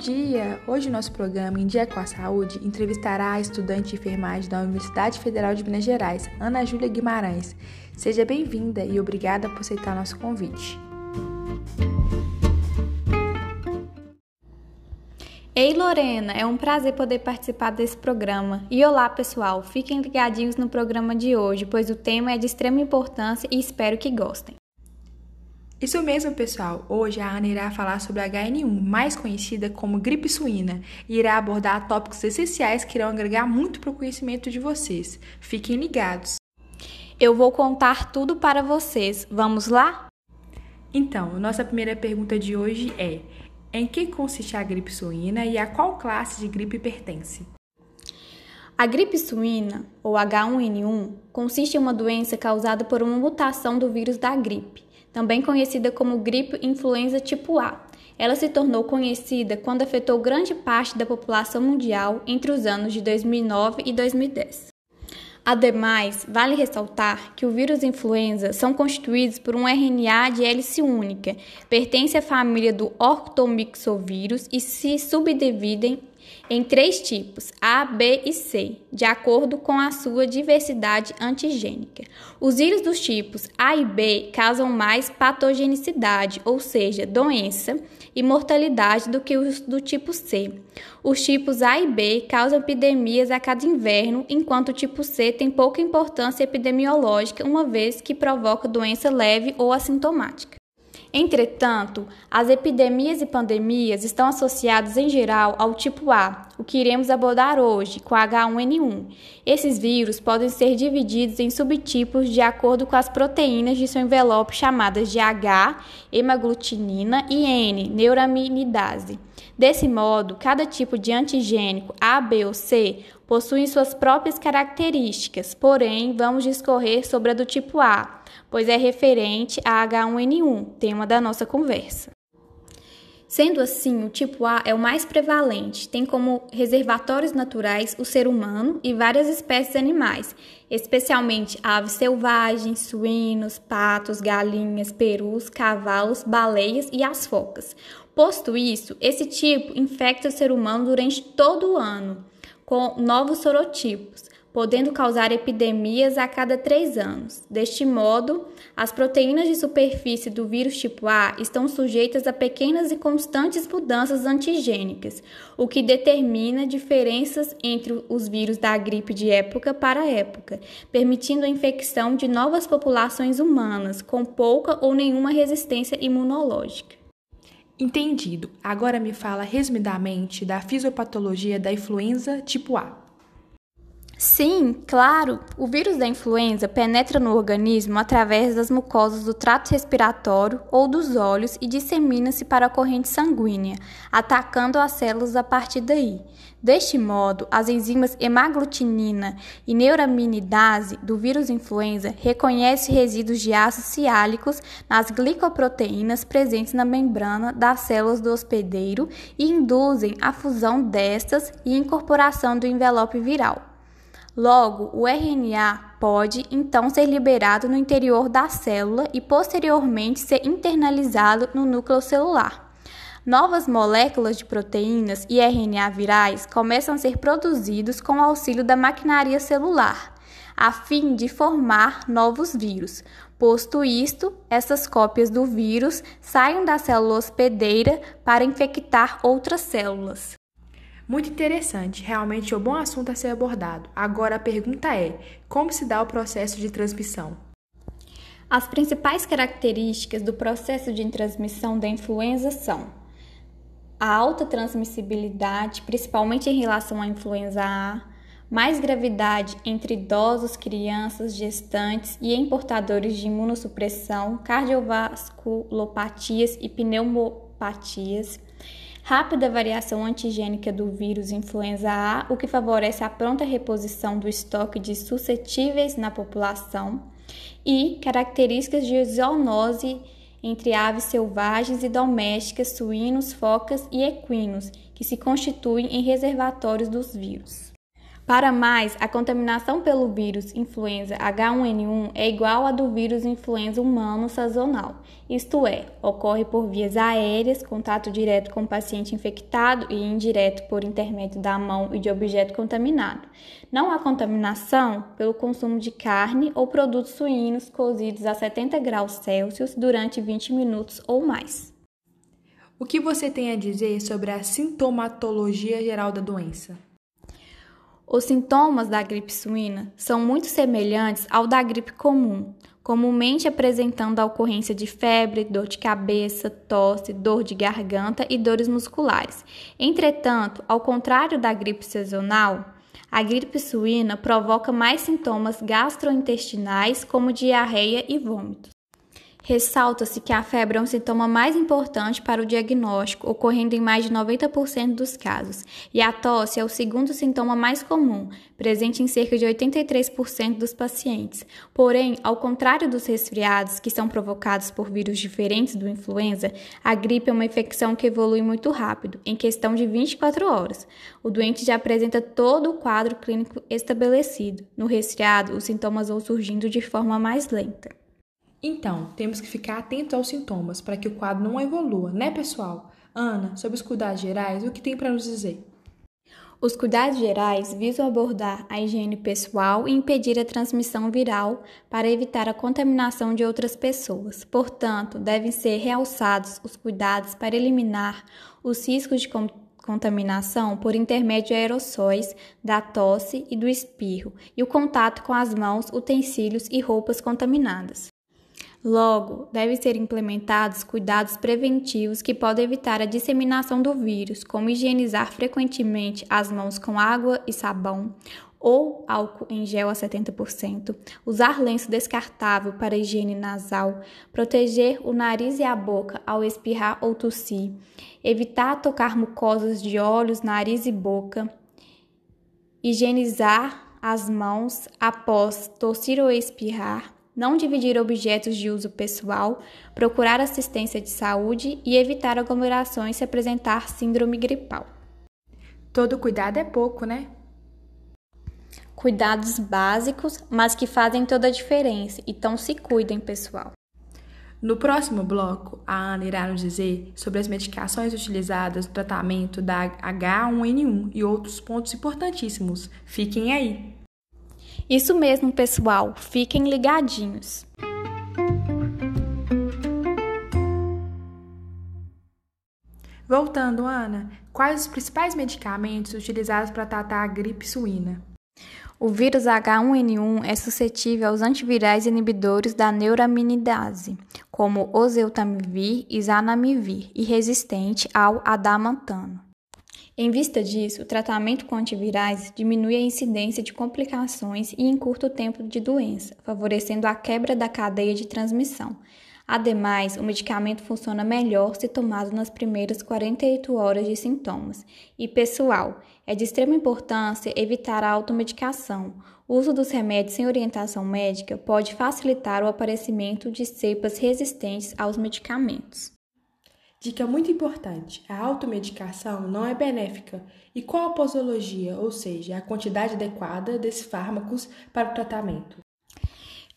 dia! Hoje o nosso programa Em Dia com a Saúde entrevistará a estudante de enfermagem da Universidade Federal de Minas Gerais, Ana Júlia Guimarães. Seja bem-vinda e obrigada por aceitar nosso convite. Ei Lorena, é um prazer poder participar desse programa. E olá pessoal, fiquem ligadinhos no programa de hoje, pois o tema é de extrema importância e espero que gostem. Isso mesmo, pessoal. Hoje a Ana irá falar sobre a HN1, mais conhecida como gripe suína, e irá abordar tópicos essenciais que irão agregar muito para o conhecimento de vocês. Fiquem ligados. Eu vou contar tudo para vocês. Vamos lá? Então, nossa primeira pergunta de hoje é: em que consiste a gripe suína e a qual classe de gripe pertence? A gripe suína, ou H1N1, consiste em uma doença causada por uma mutação do vírus da gripe também conhecida como gripe influenza tipo A. Ela se tornou conhecida quando afetou grande parte da população mundial entre os anos de 2009 e 2010. Ademais, vale ressaltar que o vírus influenza são constituídos por um RNA de hélice única, pertence à família do ortomixovírus e se subdividem em três tipos, A, B e C, de acordo com a sua diversidade antigênica. Os vírus dos tipos A e B causam mais patogenicidade, ou seja, doença e mortalidade do que os do tipo C. Os tipos A e B causam epidemias a cada inverno, enquanto o tipo C tem pouca importância epidemiológica, uma vez que provoca doença leve ou assintomática. Entretanto, as epidemias e pandemias estão associadas em geral ao tipo A, o que iremos abordar hoje com H1N1. Esses vírus podem ser divididos em subtipos de acordo com as proteínas de seu envelope chamadas de H, hemaglutinina e N, neuraminidase. Desse modo, cada tipo de antigênico A, B ou C possui suas próprias características, porém, vamos discorrer sobre a do tipo A pois é referente a H1N1, tema da nossa conversa. Sendo assim, o tipo A é o mais prevalente, tem como reservatórios naturais o ser humano e várias espécies animais, especialmente aves selvagens, suínos, patos, galinhas, perus, cavalos, baleias e as focas. Posto isso, esse tipo infecta o ser humano durante todo o ano, com novos sorotipos podendo causar epidemias a cada três anos. Deste modo, as proteínas de superfície do vírus tipo A estão sujeitas a pequenas e constantes mudanças antigênicas, o que determina diferenças entre os vírus da gripe de época para época, permitindo a infecção de novas populações humanas com pouca ou nenhuma resistência imunológica. Entendido. Agora me fala resumidamente da fisiopatologia da influenza tipo A. Sim, claro. O vírus da influenza penetra no organismo através das mucosas do trato respiratório ou dos olhos e dissemina-se para a corrente sanguínea, atacando as células a partir daí. Deste modo, as enzimas hemaglutinina e neuraminidase do vírus influenza reconhecem resíduos de ácidos ciálicos nas glicoproteínas presentes na membrana das células do hospedeiro e induzem a fusão destas e incorporação do envelope viral. Logo, o RNA pode então ser liberado no interior da célula e posteriormente ser internalizado no núcleo celular. Novas moléculas de proteínas e RNA virais começam a ser produzidos com o auxílio da maquinaria celular, a fim de formar novos vírus. Posto isto, essas cópias do vírus saem da célula hospedeira para infectar outras células. Muito interessante, realmente é um bom assunto a ser abordado. Agora a pergunta é: como se dá o processo de transmissão? As principais características do processo de transmissão da influenza são a alta transmissibilidade, principalmente em relação à influenza A, mais gravidade entre idosos, crianças, gestantes e em portadores de imunossupressão, cardiovasculopatias e pneumopatias rápida variação antigênica do vírus influenza A, o que favorece a pronta reposição do estoque de suscetíveis na população, e características de zoonose entre aves selvagens e domésticas, suínos, focas e equinos, que se constituem em reservatórios dos vírus. Para mais, a contaminação pelo vírus influenza H1N1 é igual à do vírus influenza humano sazonal, isto é, ocorre por vias aéreas, contato direto com o paciente infectado e indireto por intermédio da mão e de objeto contaminado. Não há contaminação pelo consumo de carne ou produtos suínos cozidos a 70 graus Celsius durante 20 minutos ou mais. O que você tem a dizer sobre a sintomatologia geral da doença? Os sintomas da gripe suína são muito semelhantes ao da gripe comum, comumente apresentando a ocorrência de febre, dor de cabeça, tosse, dor de garganta e dores musculares. Entretanto, ao contrário da gripe sazonal, a gripe suína provoca mais sintomas gastrointestinais, como diarreia e vômitos. Ressalta-se que a febre é um sintoma mais importante para o diagnóstico, ocorrendo em mais de 90% dos casos, e a tosse é o segundo sintoma mais comum, presente em cerca de 83% dos pacientes. Porém, ao contrário dos resfriados, que são provocados por vírus diferentes do influenza, a gripe é uma infecção que evolui muito rápido, em questão de 24 horas. O doente já apresenta todo o quadro clínico estabelecido. No resfriado, os sintomas vão surgindo de forma mais lenta. Então, temos que ficar atentos aos sintomas para que o quadro não evolua, né, pessoal? Ana, sobre os cuidados gerais, o que tem para nos dizer? Os cuidados gerais visam abordar a higiene pessoal e impedir a transmissão viral para evitar a contaminação de outras pessoas. Portanto, devem ser realçados os cuidados para eliminar os riscos de contaminação por intermédio de aerossóis, da tosse e do espirro, e o contato com as mãos, utensílios e roupas contaminadas. Logo, devem ser implementados cuidados preventivos que podem evitar a disseminação do vírus, como higienizar frequentemente as mãos com água e sabão ou álcool em gel a 70%, usar lenço descartável para higiene nasal, proteger o nariz e a boca ao espirrar ou tossir, evitar tocar mucosas de olhos, nariz e boca, higienizar as mãos após tossir ou espirrar, não dividir objetos de uso pessoal, procurar assistência de saúde e evitar aglomerações se apresentar síndrome gripal. Todo cuidado é pouco, né? Cuidados básicos, mas que fazem toda a diferença, então se cuidem, pessoal. No próximo bloco, a Ana irá nos dizer sobre as medicações utilizadas no tratamento da H1N1 e outros pontos importantíssimos. Fiquem aí! Isso mesmo, pessoal, fiquem ligadinhos. Voltando, Ana, quais os principais medicamentos utilizados para tratar a gripe suína? O vírus H1N1 é suscetível aos antivirais inibidores da neuraminidase, como oseltamivir e zanamivir, e resistente ao adamantano. Em vista disso, o tratamento com antivirais diminui a incidência de complicações e encurta o tempo de doença, favorecendo a quebra da cadeia de transmissão. Ademais, o medicamento funciona melhor se tomado nas primeiras 48 horas de sintomas. E, pessoal, é de extrema importância evitar a automedicação. O uso dos remédios sem orientação médica pode facilitar o aparecimento de cepas resistentes aos medicamentos. Dica muito importante: a automedicação não é benéfica. E qual a posologia, ou seja, a quantidade adequada desses fármacos para o tratamento?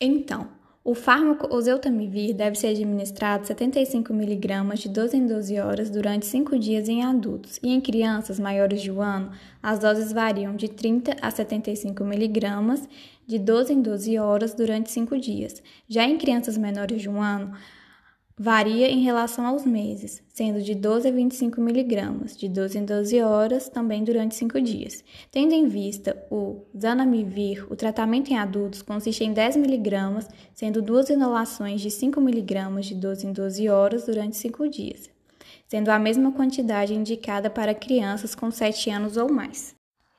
Então, o fármaco oseltamivir deve ser administrado 75 mg de 12 em 12 horas durante 5 dias em adultos, e em crianças maiores de um ano, as doses variam de 30 a 75 mg de 12 em 12 horas durante 5 dias. Já em crianças menores de um ano, Varia em relação aos meses, sendo de 12 a 25 miligramas, de 12 em 12 horas, também durante 5 dias. Tendo em vista o Zanamivir, o tratamento em adultos consiste em 10 miligramas, sendo duas inalações de 5 miligramas de 12 em 12 horas durante 5 dias, sendo a mesma quantidade indicada para crianças com 7 anos ou mais.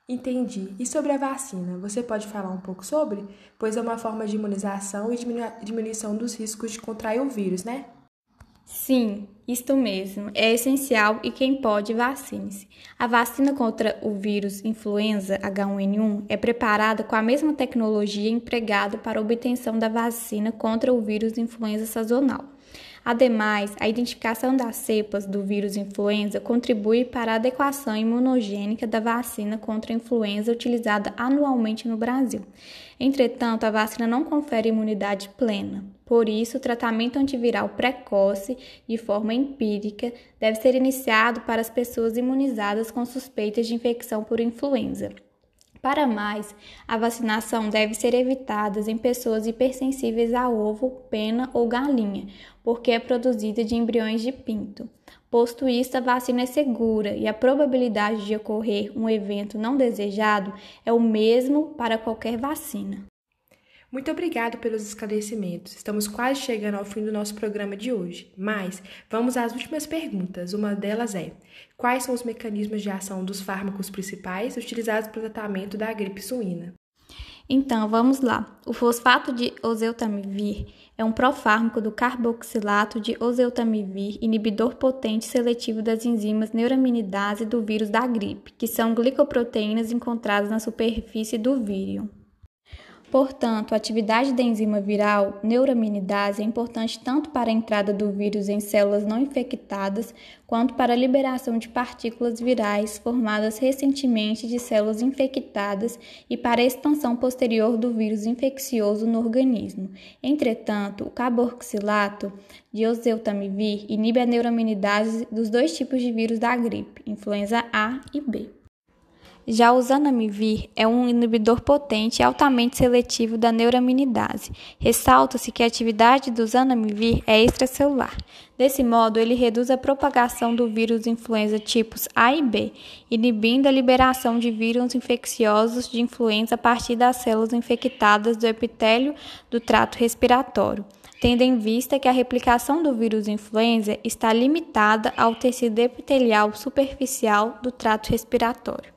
Entendi. E sobre a vacina, você pode falar um pouco sobre? Pois é uma forma de imunização e diminuição dos riscos de contrair o vírus, né? Sim, isto mesmo. É essencial e quem pode, vacine-se. A vacina contra o vírus influenza H1N1 é preparada com a mesma tecnologia empregada para a obtenção da vacina contra o vírus influenza sazonal. Ademais, a identificação das cepas do vírus influenza contribui para a adequação imunogênica da vacina contra a influenza utilizada anualmente no Brasil. Entretanto, a vacina não confere imunidade plena. Por isso, o tratamento antiviral precoce, de forma empírica, deve ser iniciado para as pessoas imunizadas com suspeitas de infecção por influenza. Para mais, a vacinação deve ser evitada em pessoas hipersensíveis a ovo, pena ou galinha, porque é produzida de embriões de pinto. Posto isto, a vacina é segura e a probabilidade de ocorrer um evento não desejado é o mesmo para qualquer vacina. Muito obrigado pelos esclarecimentos. Estamos quase chegando ao fim do nosso programa de hoje, mas vamos às últimas perguntas. Uma delas é: quais são os mecanismos de ação dos fármacos principais utilizados para o tratamento da gripe suína? Então, vamos lá. O fosfato de oseltamivir é um profármaco do carboxilato de oseltamivir, inibidor potente seletivo das enzimas neuraminidase do vírus da gripe, que são glicoproteínas encontradas na superfície do vírion. Portanto, a atividade da enzima viral neuraminidase é importante tanto para a entrada do vírus em células não infectadas, quanto para a liberação de partículas virais formadas recentemente de células infectadas e para a expansão posterior do vírus infeccioso no organismo. Entretanto, o carboxilato de oseltamivir inibe a neuraminidase dos dois tipos de vírus da gripe, influenza A e B. Já o zanamivir é um inibidor potente e altamente seletivo da neuraminidase. Ressalta-se que a atividade do zanamivir é extracelular. Desse modo, ele reduz a propagação do vírus influenza tipos A e B, inibindo a liberação de vírus infecciosos de influenza a partir das células infectadas do epitélio do trato respiratório tendo em vista que a replicação do vírus influenza está limitada ao tecido epitelial superficial do trato respiratório.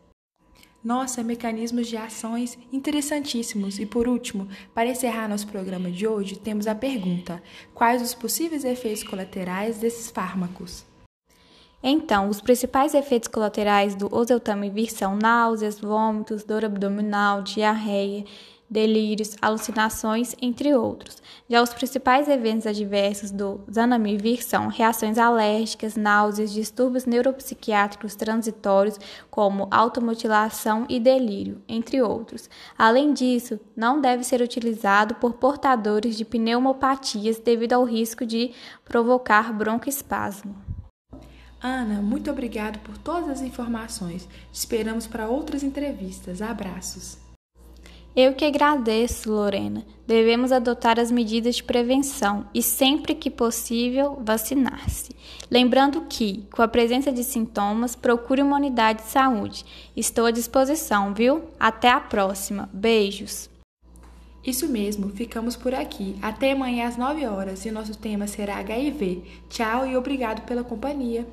Nossa, mecanismos de ações interessantíssimos. E por último, para encerrar nosso programa de hoje, temos a pergunta: quais os possíveis efeitos colaterais desses fármacos? Então, os principais efeitos colaterais do oseltamivir são náuseas, vômitos, dor abdominal, diarreia, delírios, alucinações, entre outros. Já os principais eventos adversos do zanamivir são reações alérgicas, náuseas, distúrbios neuropsiquiátricos transitórios, como automutilação e delírio, entre outros. Além disso, não deve ser utilizado por portadores de pneumopatias devido ao risco de provocar broncoespasmo. Ana, muito obrigado por todas as informações. Te esperamos para outras entrevistas. Abraços. Eu que agradeço, Lorena. Devemos adotar as medidas de prevenção e, sempre que possível, vacinar-se. Lembrando que, com a presença de sintomas, procure uma unidade de saúde. Estou à disposição, viu? Até a próxima. Beijos. Isso mesmo, ficamos por aqui. Até amanhã às 9 horas e o nosso tema será HIV. Tchau e obrigado pela companhia.